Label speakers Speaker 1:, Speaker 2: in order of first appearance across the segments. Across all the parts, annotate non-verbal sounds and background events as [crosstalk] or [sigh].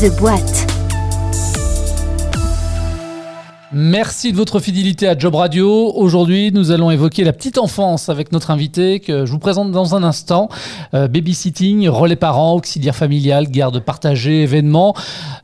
Speaker 1: The Boîte.
Speaker 2: Merci de votre fidélité à Job Radio. Aujourd'hui, nous allons évoquer la petite enfance avec notre invité que je vous présente dans un instant. Euh, babysitting, relais parents, auxiliaire familial, garde partagée, événements.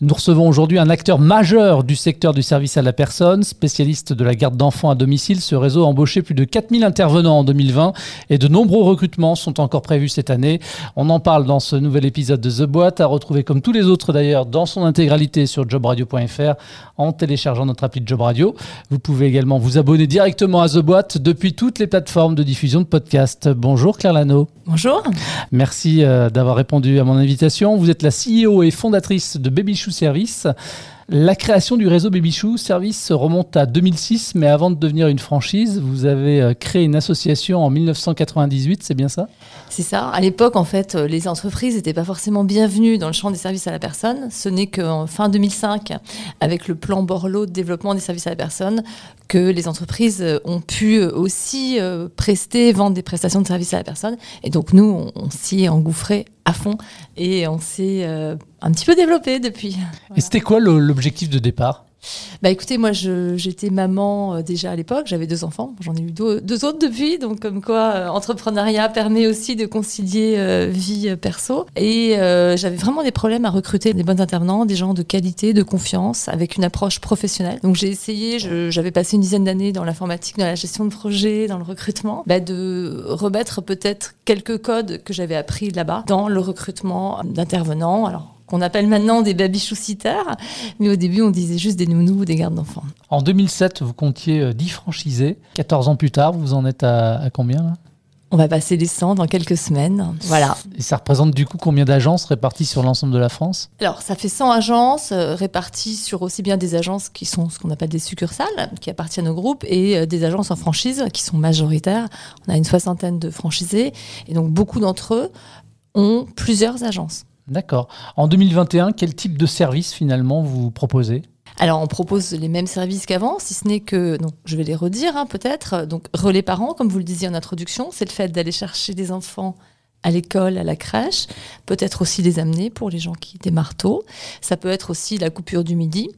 Speaker 2: Nous recevons aujourd'hui un acteur majeur du secteur du service à la personne, spécialiste de la garde d'enfants à domicile. Ce réseau a embauché plus de 4000 intervenants en 2020 et de nombreux recrutements sont encore prévus cette année. On en parle dans ce nouvel épisode de The Boîte, à retrouver comme tous les autres d'ailleurs dans son intégralité sur jobradio.fr en téléchargeant notre appli Job Radio. Vous pouvez également vous abonner directement à The Boîte depuis toutes les plateformes de diffusion de podcasts. Bonjour Claire Lano.
Speaker 3: Bonjour.
Speaker 2: Merci euh, d'avoir répondu à mon invitation. Vous êtes la CEO et fondatrice de Baby Shoe Service. La création du réseau Baby Shoe Service remonte à 2006, mais avant de devenir une franchise, vous avez euh, créé une association en 1998, c'est bien ça?
Speaker 3: C'est ça. À l'époque, en fait, euh, les entreprises n'étaient pas forcément bienvenues dans le champ des services à la personne. Ce n'est qu'en fin 2005, avec le plan Borloo de développement des services à la personne, que les entreprises euh, ont pu aussi prester, vendre des prestations de services à la personne. Et donc, nous, on, s'y est engouffré à fond et on s'est euh, un petit peu développé depuis.
Speaker 2: Et c'était quoi l'objectif de départ?
Speaker 3: Bah écoutez, moi j'étais maman euh, déjà à l'époque, j'avais deux enfants, j'en ai eu deux, autres depuis, donc comme quoi euh, entrepreneuriat permet aussi de concilier euh, vie euh, perso. Et j'avais vraiment des problèmes à recruter des bons intervenants, des gens de qualité, de confiance, avec une approche professionnelle. Donc j'ai essayé, j'avais passé une dizaine d'années dans l'informatique, dans la gestion de projet, dans le recrutement, bah, de remettre peut-être quelques codes que j'avais appris là-bas dans le recrutement d'intervenants. Alors qu'on appelle maintenant des baby-choussiteurs, mais au début on disait juste des nounous ou des gardes d'enfants.
Speaker 2: En 2007, vous comptiez 10 franchisés. 14 ans plus tard, vous en êtes à, à combien là?
Speaker 3: On va passer les 100 dans quelques semaines. Voilà.
Speaker 2: Et ça représente du coup combien d'agences réparties sur l'ensemble de la France?
Speaker 3: Alors, ça fait 100 agences euh, réparties sur aussi bien des agences qui sont ce qu'on appelle des succursales, qui appartiennent au groupe, et euh, des agences en franchise qui sont majoritaires. On a une soixantaine de franchisés, et donc beaucoup d'entre eux ont plusieurs agences.
Speaker 2: D'accord. En 2021, quel type de service finalement vous proposez?
Speaker 3: Alors, on propose les mêmes services qu'avant, si ce n'est que, je vais les redire hein, peut-être. Donc, relais parents, comme vous le disiez en introduction, c'est le fait d'aller chercher des enfants à l'école, à la crèche, peut-être aussi les amener pour les gens qui démarrent tôt. Ça peut être aussi la coupure du midi.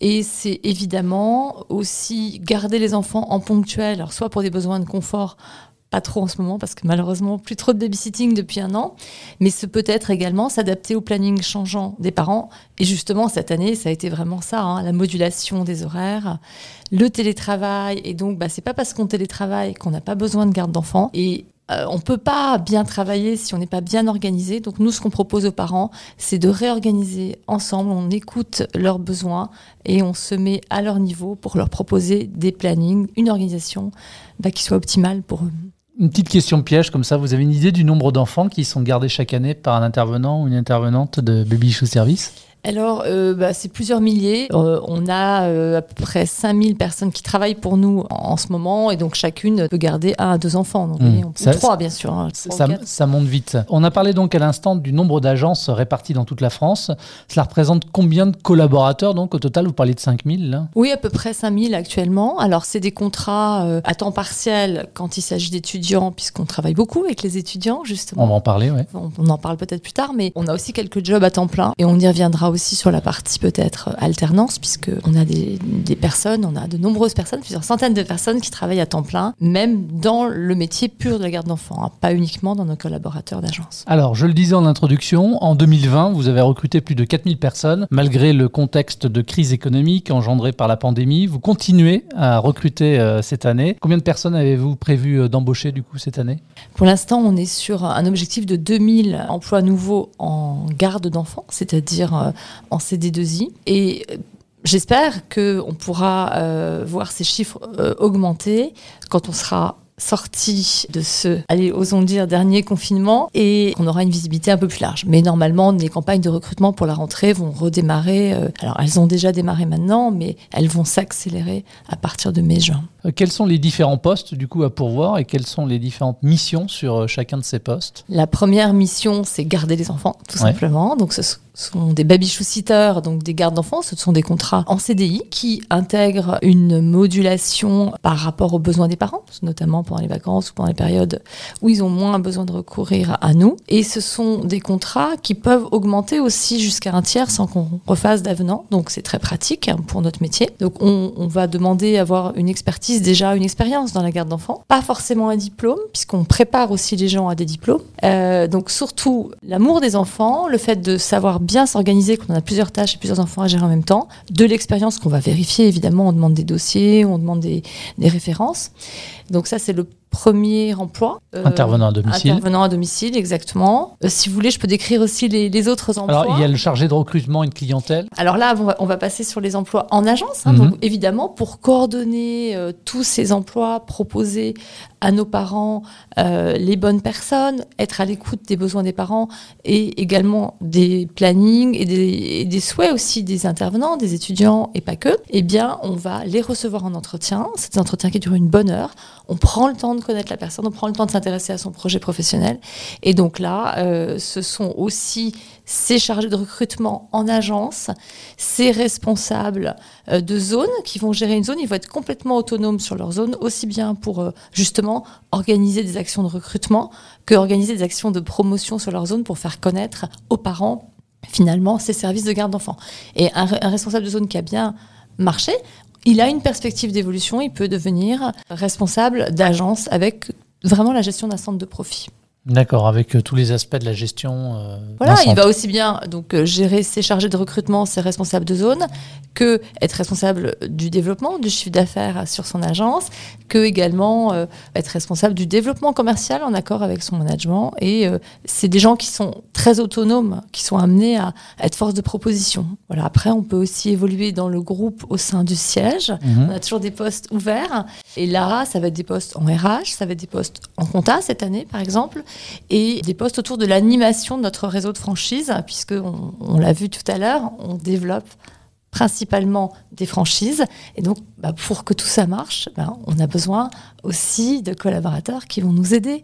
Speaker 3: Et c'est évidemment aussi garder les enfants en ponctuel, alors soit pour des besoins de confort, pas trop en ce moment parce que malheureusement plus trop de babysitting depuis un an, mais ce peut être également s'adapter au planning changeant des parents. Et justement cette année, ça a été vraiment ça, hein, la modulation des horaires, le télétravail. Et donc, bah, c'est pas parce qu'on télétravaille qu'on n'a pas besoin de garde d'enfants. Et euh, on peut pas bien travailler si on n'est pas bien organisé. Donc nous, ce qu'on propose aux parents, c'est de réorganiser ensemble. On écoute leurs besoins et on se met à leur niveau pour leur proposer des plannings, une organisation bah, qui soit optimale pour eux.
Speaker 2: Une petite question piège comme ça, vous avez une idée du nombre d'enfants qui sont gardés chaque année par un intervenant ou une intervenante de Baby Shoe Service?
Speaker 3: Alors, euh, bah, c'est plusieurs milliers. Euh, on a euh, à peu près 5000 personnes qui travaillent pour nous en, en, ce moment, et donc chacune peut garder un à deux enfants. Donc,
Speaker 2: Mmh.
Speaker 3: on-
Speaker 2: Ça-
Speaker 3: ou trois, bien sûr. hein,
Speaker 2: ça,
Speaker 3: ou
Speaker 2: monte vite. On a parlé donc à l'instant du nombre d'agences réparties dans toute la France. Cela représente combien de collaborateurs donc au total? Vous parlez de 5000 là?
Speaker 3: Oui, à peu près 5000 actuellement. Alors, c'est des contrats à temps partiel quand il s'agit d'étudiants, puisqu'on travaille beaucoup avec les étudiants, justement.
Speaker 2: On va en parler, ouais.
Speaker 3: On, on en parle peut-être plus tard, mais on a aussi quelques jobs à temps plein et on y reviendra aussi sur la partie peut-être alternance, puisque on a des, des personnes, on a de nombreuses personnes, plusieurs centaines de personnes qui travaillent à temps plein, même dans le métier pur de la garde d'enfants, hein, pas uniquement dans nos collaborateurs d'agence.
Speaker 2: Alors, je le disais en introduction, en 2020, vous avez recruté plus de 4000 personnes. Malgré le contexte de crise économique engendré par la pandémie, vous continuez à recruter euh, cette année. Combien de personnes avez-vous prévu euh, d'embaucher du coup cette année?
Speaker 3: Pour l'instant, on est sur un objectif de 2000 emplois nouveaux en garde d'enfants, c'est-à-dire euh, en CD2I. Et euh, j'espère qu'on pourra euh, voir ces chiffres euh, augmenter quand on sera sorti de ce, allez, osons dire, dernier confinement et qu'on aura une visibilité un peu plus large. Mais normalement, les campagnes de recrutement pour la rentrée vont redémarrer. alors, elles ont déjà démarré maintenant, mais elles vont s'accélérer à partir de mai-juin.
Speaker 2: Quels sont les différents postes du coup à pourvoir et quelles sont les différentes missions sur chacun de ces postes?
Speaker 3: La première mission, c'est garder les enfants, tout
Speaker 2: Ouais.
Speaker 3: simplement. Donc, ce, sont des baby sitters, donc des gardes d'enfants. Ce sont des contrats en CDI qui intègrent une modulation par rapport aux besoins des parents, notamment pendant les vacances ou pendant les périodes où ils ont moins besoin de recourir à nous. Et ce sont des contrats qui peuvent augmenter aussi jusqu'à un tiers sans qu'on refasse d'avenant. Donc c'est très pratique hein, pour notre métier. Donc on, va demander à avoir une expertise, déjà une expérience dans la garde d'enfants. Pas forcément un diplôme, puisqu'on prépare aussi les gens à des diplômes. Euh, donc surtout l'amour des enfants, le fait de savoir bien s'organiser, qu'on a plusieurs tâches et plusieurs enfants à gérer en même temps, de l'expérience qu'on va vérifier évidemment, on demande des dossiers, on demande des, des références. Donc ça c'est le premier emploi.
Speaker 2: Euh, intervenant à domicile.
Speaker 3: Intervenant à domicile, exactement. Euh, si vous voulez, je peux décrire aussi les, les, autres emplois.
Speaker 2: Alors, il y a le chargé de recrutement, une clientèle.
Speaker 3: Alors là, on va, on va passer sur les emplois en agence. Hein, mm -hmm. Donc, évidemment, pour coordonner euh, tous ces emplois, proposer à nos parents les bonnes personnes, être à l'écoute des besoins des parents et également des plannings et des, et des, souhaits aussi des intervenants, des étudiants et pas que, eh bien, on va les recevoir en entretien. C'est des entretiens qui durent une bonne heure. On prend le temps de connaître la personne, on prend le temps de s'intéresser à son projet professionnel. Et donc là, euh, ce sont aussi ces chargés de recrutement en agence, ces responsables euh, de zone qui vont gérer une zone. Ils vont être complètement autonomes sur leur zone, aussi bien pour euh, justement organiser des actions de recrutement que organiser des actions de promotion sur leur zone pour faire connaître aux parents finalement ces services de garde d'enfants. Et un, un responsable de zone qui a bien marché, il a une perspective d'évolution, il peut devenir responsable d'agence avec vraiment la gestion d'un centre de profit.
Speaker 2: D'accord, avec euh, tous les aspects de la gestion. Euh,
Speaker 3: voilà, il va aussi bien donc euh, gérer ses chargés de recrutement, ses responsables de zone, que être responsable du développement, du chiffre d'affaires sur son agence, que également être responsable du développement commercial en accord avec son management. Et c'est des gens qui sont très autonomes, qui sont amenés à, à, être force de proposition. Voilà. Après, on peut aussi évoluer dans le groupe au sein du siège. Mmh. On a toujours des postes ouverts. Et là, ça va être des postes en RH, ça va être des postes en compta cette année, par exemple et des postes autour de l'animation de notre réseau de franchise, puisque on, on l'a vu tout à l'heure, on développe principalement des franchises. Et donc, bah, pour que tout ça marche, bah, on a besoin aussi de collaborateurs qui vont nous aider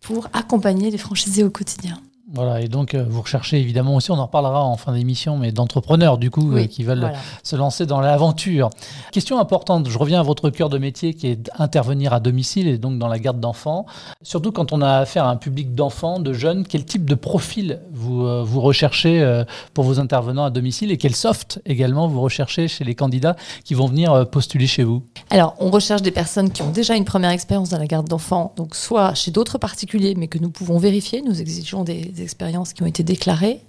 Speaker 3: pour accompagner les franchisés au quotidien.
Speaker 2: Voilà, et donc euh, vous recherchez évidemment aussi, on en reparlera en fin d'émission, mais d'entrepreneurs du coup oui, euh, qui veulent voilà. se lancer dans l'aventure. Question importante, je reviens à votre cœur de métier qui est intervenir à domicile et donc dans la garde d'enfants. Surtout quand on a affaire à un public d'enfants, de jeunes, quel type de profil vous, euh, vous recherchez pour vos intervenants à domicile et quel soft également vous recherchez chez les candidats qui vont venir postuler chez vous?
Speaker 3: Alors, on recherche des personnes qui ont déjà une première expérience dans la garde d'enfants, donc soit chez d'autres particuliers, mais que nous pouvons vérifier. Nous exigeons des, des expériences qui ont été déclarées.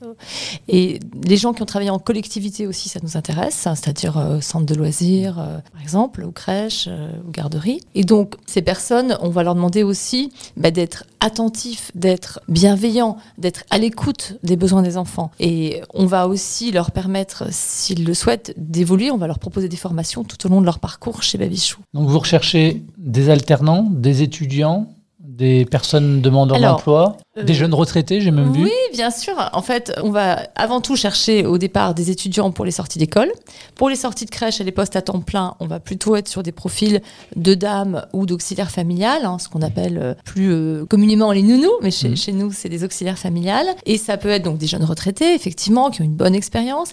Speaker 3: Et les gens qui ont travaillé en collectivité aussi, ça nous intéresse, hein, c'est-à-dire euh, centre de loisirs, euh, par exemple, ou crèche, euh, ou garderie. Et donc, ces personnes, on va leur demander aussi bah, d'être attentifs, d'être bienveillants, d'être à l'écoute des besoins des enfants. Et on va aussi leur permettre, s'ils le souhaitent, d'évoluer. On va leur proposer des formations tout au long de leur parcours chez Babichou.
Speaker 2: Donc, vous recherchez des alternants, des étudiants des personnes demandant d'emploi, des jeunes retraités, j'ai même
Speaker 3: oui,
Speaker 2: vu.
Speaker 3: Oui, bien sûr. En fait, on va avant tout chercher au départ des étudiants pour les sorties d'école. Pour les sorties de crèche et les postes à temps plein, on va plutôt être sur des profils de dames ou d'auxiliaires familiales, hein, ce qu'on appelle euh, plus euh, communément les nounous, mais chez, mmh. chez nous, c'est des auxiliaires familiales. Et ça peut être donc des jeunes retraités, effectivement, qui ont une bonne expérience.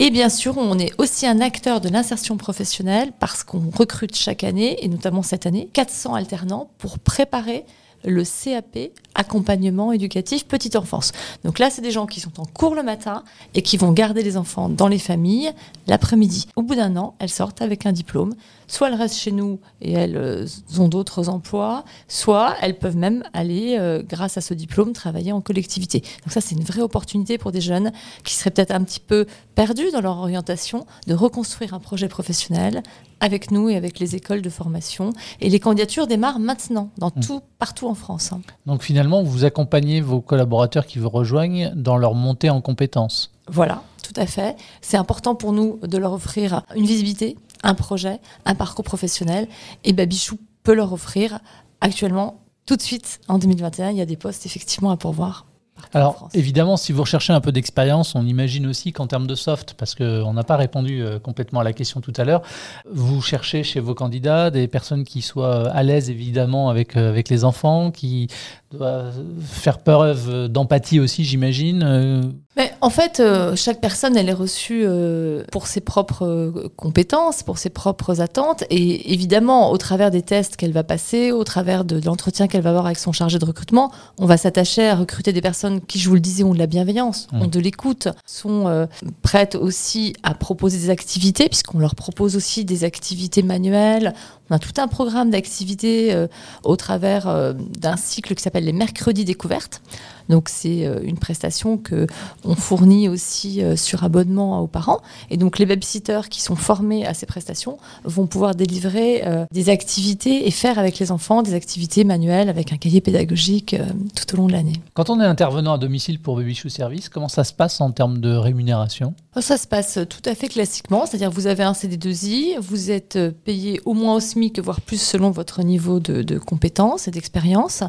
Speaker 3: Et bien sûr, on est aussi un acteur de l'insertion professionnelle parce qu'on recrute chaque année, et notamment cette année, 400 alternants pour préparer le CAP, accompagnement éducatif petite enfance. Donc là, c'est des gens qui sont en cours le matin et qui vont garder les enfants dans les familles l'après-midi. Au bout d'un an, elles sortent avec un diplôme. Soit elles restent chez nous et elles euh, ont d'autres emplois, soit elles peuvent même aller, euh, grâce à ce diplôme, travailler en collectivité. Donc ça, c'est une vraie opportunité pour des jeunes qui seraient peut-être un petit peu perdus dans leur orientation, de reconstruire un projet professionnel avec nous et avec les écoles de formation. Et les candidatures démarrent maintenant, dans mmh. tout, partout en France. Hein.
Speaker 2: Donc finalement, vous accompagnez vos collaborateurs qui vous rejoignent dans leur montée en compétences.
Speaker 3: Voilà, tout à fait. C'est important pour nous de leur offrir une visibilité, un projet, un parcours professionnel. Et Babichou peut leur offrir actuellement, tout de suite, en 2021, il y a des postes effectivement à pourvoir.
Speaker 2: Alors, évidemment, si vous recherchez un peu d'expérience, on imagine aussi qu'en termes de soft, parce qu'on n'a pas répondu euh, complètement à la question tout à l'heure, vous cherchez chez vos candidats des personnes qui soient à l'aise, évidemment, avec, euh, avec les enfants, qui doivent faire preuve d'empathie aussi, j'imagine.
Speaker 3: Mais En fait, euh, chaque personne, elle est reçue euh, pour ses propres euh, compétences, pour ses propres attentes. Et évidemment, au travers des tests qu'elle va passer, au travers de, de l'entretien qu'elle va avoir avec son chargé de recrutement, on va s'attacher à recruter des personnes qui, je vous le disais, ont de la bienveillance,
Speaker 2: Mmh.
Speaker 3: ont de l'écoute, sont euh, prêtes aussi à proposer des activités, puisqu'on leur propose aussi des activités manuelles. On a tout un programme d'activités euh, au travers euh, d'un cycle qui s'appelle les mercredis découvertes. Donc c'est euh, une prestation que on fournit aussi sur abonnement aux parents. Et donc les babysitters qui sont formés à ces prestations vont pouvoir délivrer des activités et faire avec les enfants des activités manuelles avec un cahier pédagogique tout au long de l'année.
Speaker 2: Quand on est intervenant à domicile pour Baby Chou Service, comment ça se passe en termes de rémunération?
Speaker 3: Ça se passe tout à fait classiquement, c'est-à-dire vous avez un CD2I, vous êtes payé au moins au SMIC, voire plus selon votre niveau de, de compétence et d'expérience.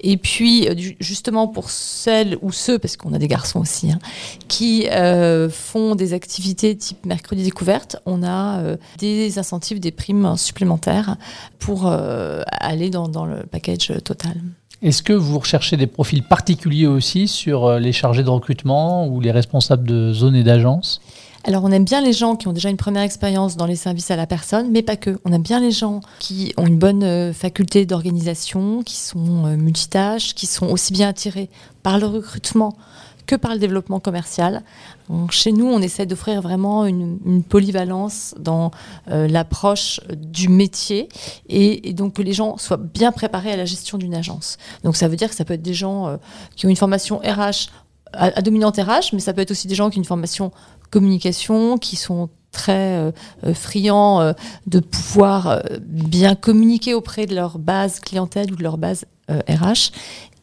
Speaker 3: Et puis euh, justement pour celles ou ceux, parce qu'on a des garçons aussi, hein, qui euh, font des activités type mercredi découverte, on a euh, des incentives, des primes supplémentaires pour aller dans, dans le package total.
Speaker 2: Est-ce que vous recherchez des profils particuliers aussi sur les chargés de recrutement ou les responsables de zone et d'agence
Speaker 3: Alors, on aime bien les gens qui ont déjà une première expérience dans les services à la personne, mais pas que. On aime bien les gens qui ont une bonne euh, faculté d'organisation, qui sont euh, multitâches, qui sont aussi bien attirés par le recrutement que par le développement commercial. Chez nous, on essaie d'offrir vraiment une, polyvalence dans euh, l'approche du métier et, donc que les gens soient bien préparés à la gestion d'une agence. Donc, ça veut dire que ça peut être des gens qui ont une formation RH à, dominante RH, mais ça peut être aussi des gens qui ont une formation communication, qui sont très euh, euh, friands euh, de pouvoir bien communiquer auprès de leur base clientèle ou de leur base RH.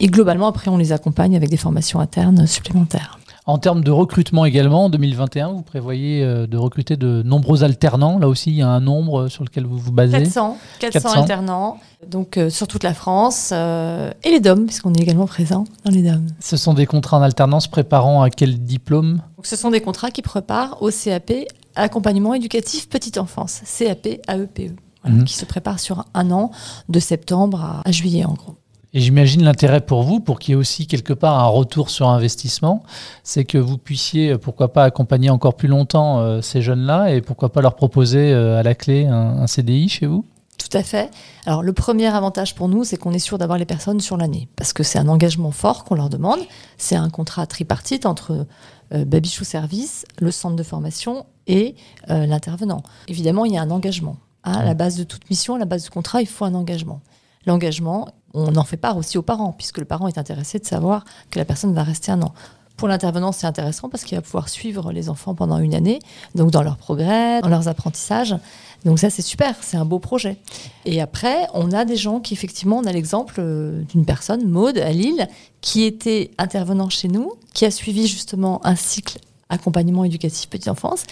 Speaker 3: Et globalement, après, on les accompagne avec des formations internes supplémentaires.
Speaker 2: En termes de recrutement également, en 2021, vous prévoyez euh, de recruter de nombreux alternants. Là aussi, il y a un nombre euh, sur lequel vous vous basez.
Speaker 3: 400, 400,
Speaker 2: 400.
Speaker 3: alternants, donc euh, sur toute la France, euh, et les DOM, puisqu'on est également présent dans les DOM.
Speaker 2: Ce sont des contrats en alternance préparant à quel diplôme?
Speaker 3: Donc, ce sont des contrats qui préparent au CAP accompagnement éducatif petite enfance, CAP AEPE, voilà,
Speaker 2: Mhm.
Speaker 3: qui se prépare sur un an de septembre à, à juillet en gros.
Speaker 2: Et j'imagine l'intérêt pour vous, pour qu'il y ait aussi quelque part un retour sur investissement, c'est que vous puissiez, euh, pourquoi pas, accompagner encore plus longtemps euh, ces jeunes-là et pourquoi pas leur proposer euh, à la clé un, un CDI chez vous?
Speaker 3: Tout à fait. Alors le premier avantage pour nous, c'est qu'on est sûr d'avoir les personnes sur l'année, parce que c'est un engagement fort qu'on leur demande. C'est un contrat tripartite entre euh, Babichou Service, le centre de formation et l'intervenant. Évidemment, il y a un engagement. hein. À la base de toute mission, à la base du contrat, il faut un engagement. L'engagement, on en fait part aussi aux parents, puisque le parent est intéressé de savoir que la personne va rester un an. Pour l'intervenant, c'est intéressant parce qu'il va pouvoir suivre les enfants pendant une année, donc dans leur progrès, dans leurs apprentissages. Donc ça, c'est super, c'est un beau projet. Et après, on a des gens qui, effectivement, on a l'exemple euh, d'une personne, Maude, à Lille, qui était intervenant chez nous, qui a suivi justement un cycle accompagnement éducatif petite enfance.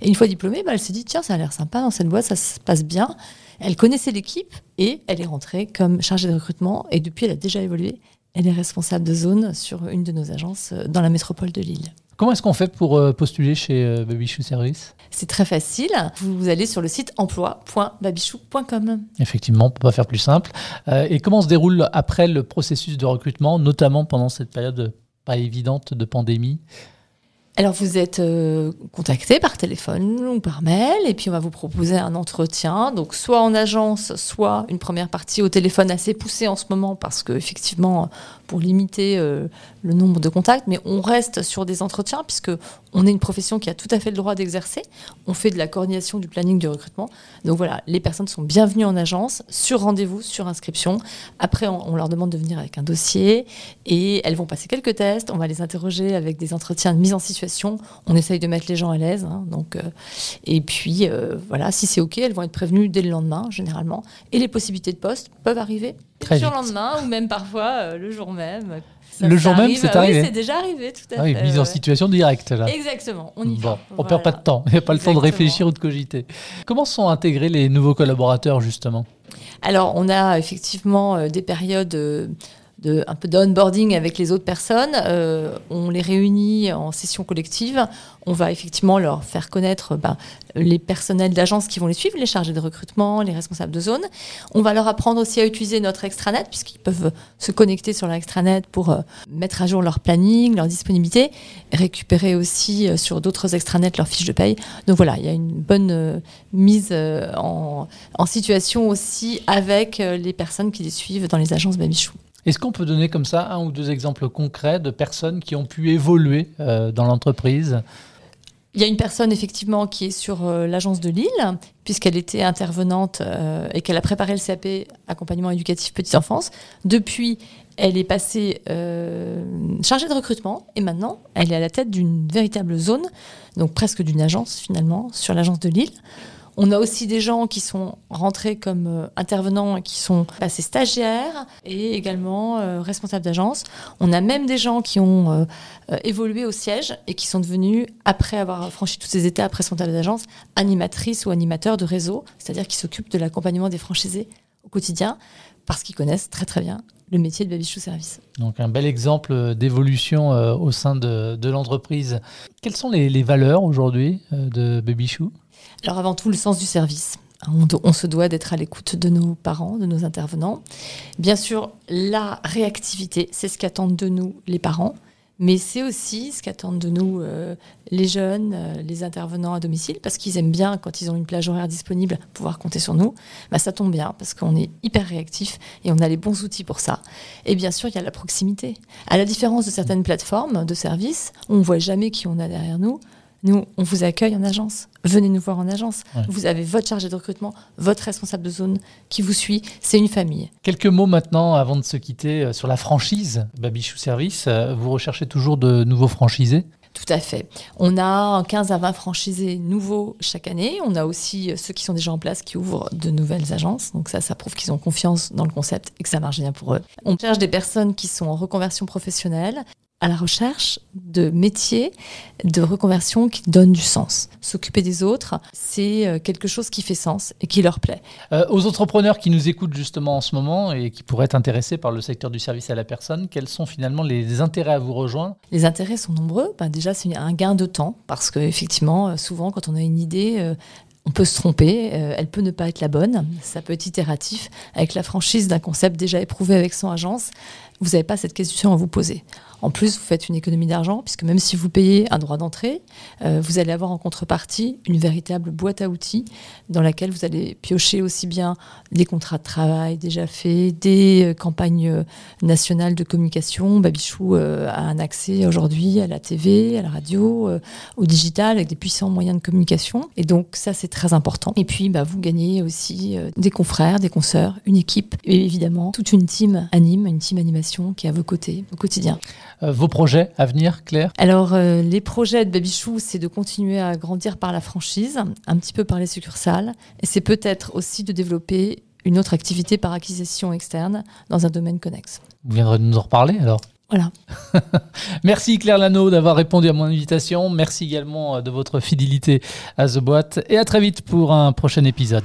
Speaker 3: Et une fois diplômée, bah, elle s'est dit, tiens, ça a l'air sympa dans cette boîte, ça se passe bien. Elle connaissait l'équipe et elle est rentrée comme chargée de recrutement. Et depuis, elle a déjà évolué. Elle est responsable de zone sur une de nos agences euh, dans la métropole de Lille.
Speaker 2: Comment est-ce qu'on fait pour euh, postuler chez euh, Baby Shoe Service?
Speaker 3: C'est très facile. Vous allez sur le site emploi.babichou.com.
Speaker 2: Effectivement, on peut pas faire plus simple. Et comment se déroule après le processus de recrutement, notamment pendant cette période pas évidente de pandémie?
Speaker 3: Alors vous êtes euh, contacté par téléphone ou par mail et puis on va vous proposer un entretien, donc soit en agence, soit une première partie au téléphone assez poussée en ce moment parce que effectivement pour limiter euh, le nombre de contacts, mais on reste sur des entretiens puisque on est une profession qui a tout à fait le droit d'exercer. On fait de la coordination du planning du recrutement. Donc voilà, les personnes sont bienvenues en agence, sur rendez-vous, sur inscription. Après, on, on leur demande de venir avec un dossier et elles vont passer quelques tests. On va les interroger avec des entretiens de mise en situation. On essaye de mettre les gens à l'aise. hein, donc, euh, et puis, euh, voilà, si c'est OK, elles vont être prévenues dès le lendemain, généralement. Et les possibilités de poste peuvent arriver
Speaker 2: Très
Speaker 3: sur le lendemain ou même parfois euh, le jour même. Ça-
Speaker 2: Le
Speaker 3: ça
Speaker 2: jour même, c'est arrivé
Speaker 3: Oui, c'est déjà arrivé, tout à
Speaker 2: Ah oui,
Speaker 3: fait.
Speaker 2: mise en situation directe là.
Speaker 3: Exactement, on y
Speaker 2: Bon,
Speaker 3: va.
Speaker 2: on perd pas de
Speaker 3: Voilà.
Speaker 2: temps, il n'y a pas le temps de réfléchir ou de cogiter. Comment sont intégrés les nouveaux collaborateurs justement?
Speaker 3: Alors, on a effectivement des périodes un peu d'onboarding avec les autres personnes. on les réunit en session collective. On va effectivement leur faire connaître ben, les personnels d'agence qui vont les suivre, les chargés de recrutement, les responsables de zone. On va leur apprendre aussi à utiliser notre extranet puisqu'ils peuvent se connecter sur l'extranet pour mettre à jour leur planning, leur disponibilité, récupérer aussi sur d'autres extranets leurs fiches de paye. Donc voilà, il y a une bonne mise en situation aussi avec les personnes qui les suivent dans les agences Babichou.
Speaker 2: Est-ce qu'on peut donner comme ça un ou deux exemples concrets de personnes qui ont pu évoluer euh, dans l'entreprise?
Speaker 3: Il y a une personne effectivement qui est sur euh, l'agence de Lille, puisqu'elle était intervenante euh, et qu'elle a préparé le CAP accompagnement éducatif petite enfance. Depuis, elle est passée chargée de recrutement et maintenant, elle est à la tête d'une véritable zone, donc presque d'une agence finalement, sur l'agence de Lille. On a aussi des gens qui sont rentrés comme euh, intervenants qui sont passés stagiaires et également euh, responsables d'agence. On a même des gens qui ont euh, évolué au siège et qui sont devenus, après avoir franchi tous ces étapes responsables d'agence, animatrices ou animateurs de réseau, c'est-à-dire qui s'occupent de l'accompagnement des franchisés au quotidien parce qu'ils connaissent très très bien le métier de Baby Shoe Service.
Speaker 2: Donc un bel exemple d'évolution au sein de, l'entreprise. Quelles sont les, les valeurs aujourd'hui de Baby Shoe?
Speaker 3: Alors avant tout, le sens du service. On, se doit d'être à l'écoute de nos parents, de nos intervenants. Bien sûr, la réactivité, c'est ce qu'attendent de nous les parents, mais c'est aussi ce qu'attendent de nous euh, les jeunes, euh, les intervenants à domicile, parce qu'ils aiment bien, quand ils ont une plage horaire disponible, pouvoir compter sur nous. Bah, ça tombe bien, parce qu'on est hyper réactif et on a les bons outils pour ça. Et bien sûr, il y a la proximité. À la différence de certaines plateformes de services, on ne voit jamais qui on a derrière nous. Nous, on vous accueille en agence. Venez nous voir en agence. Vous avez votre chargé de recrutement, votre responsable de zone qui vous suit. C'est une famille.
Speaker 2: Quelques mots maintenant avant de se quitter euh, sur la franchise Babichou Service. Euh, vous recherchez toujours de nouveaux franchisés?
Speaker 3: Tout à fait. On a 15 à 20 franchisés nouveaux chaque année. On a aussi euh, ceux qui sont déjà en place qui ouvrent de nouvelles agences. Donc ça, ça prouve qu'ils ont confiance dans le concept et que ça marche bien pour eux. On cherche des personnes qui sont en reconversion professionnelle à la recherche de métiers de reconversion qui donnent du sens. S'occuper des autres, c'est euh, quelque chose qui fait sens et qui leur plaît.
Speaker 2: Euh, aux entrepreneurs qui nous écoutent justement en ce moment et qui pourraient être intéressés par le secteur du service à la personne, quels sont finalement les intérêts à vous rejoindre?
Speaker 3: Les intérêts sont nombreux. Ben déjà, c'est un gain de temps parce qu'effectivement, euh, souvent, quand on a une idée, on peut se tromper, elle peut ne pas être la bonne, ça peut être itératif. Avec la franchise d'un concept déjà éprouvé avec son agence, vous n'avez pas cette question à vous poser. En plus, vous faites une économie d'argent, puisque même si vous payez un droit d'entrée, euh, vous allez avoir en contrepartie une véritable boîte à outils dans laquelle vous allez piocher aussi bien des contrats de travail déjà faits, des euh, campagnes euh, nationales de communication. Babichou a un accès aujourd'hui à la TV, à la radio, au digital, avec des puissants moyens de communication. Et donc ça, c'est très important. Et puis, bah, vous gagnez aussi des confrères, des consoeurs, une équipe, et évidemment toute une team anime, une team animation qui est à vos côtés au quotidien.
Speaker 2: Euh, vos projets à venir, Claire?
Speaker 3: Alors, euh, les projets de Babichou, c'est de continuer à grandir par la franchise, un petit peu par les succursales, et c'est peut-être aussi de développer une autre activité par acquisition externe dans un domaine connexe.
Speaker 2: Vous viendrez nous en reparler alors?
Speaker 3: Voilà. [laughs]
Speaker 2: Merci Claire Lano d'avoir répondu à mon invitation. Merci également euh, de votre fidélité à The Boîte et à très vite pour un prochain épisode.